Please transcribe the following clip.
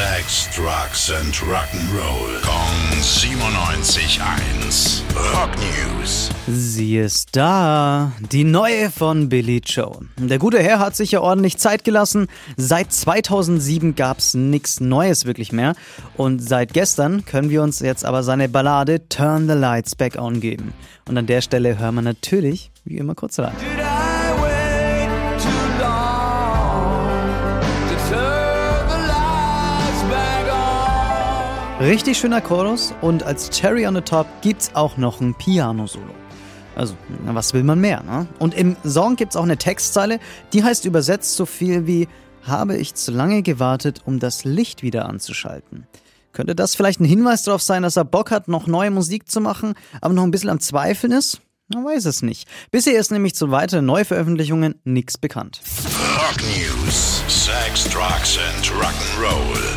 Sex, Drugs and Rock'n'Roll. Kong 97.1. Rock News. Sie ist da, die neue von Billy Joe. Der gute Herr hat sich ja ordentlich Zeit gelassen. Seit 2007 gab's nichts Neues wirklich mehr. Und seit gestern können wir uns jetzt aber seine Ballade Turn the Lights Back On geben. Und an der Stelle hören wir natürlich, wie immer, kurz rein. Richtig schöner Chorus und als Cherry on the Top gibt's auch noch ein Piano-Solo. Also, was will man mehr, ne? Und im Song gibt's auch eine Textzeile, die heißt übersetzt so viel wie Habe ich zu lange gewartet, um das Licht wieder anzuschalten. Könnte das vielleicht ein Hinweis darauf sein, dass er Bock hat, noch neue Musik zu machen, aber noch ein bisschen am Zweifeln ist? Man weiß es nicht. Bisher ist nämlich zu weiteren Neuveröffentlichungen nichts bekannt. Rock News. Sex, Drugs and Rock'n'Roll.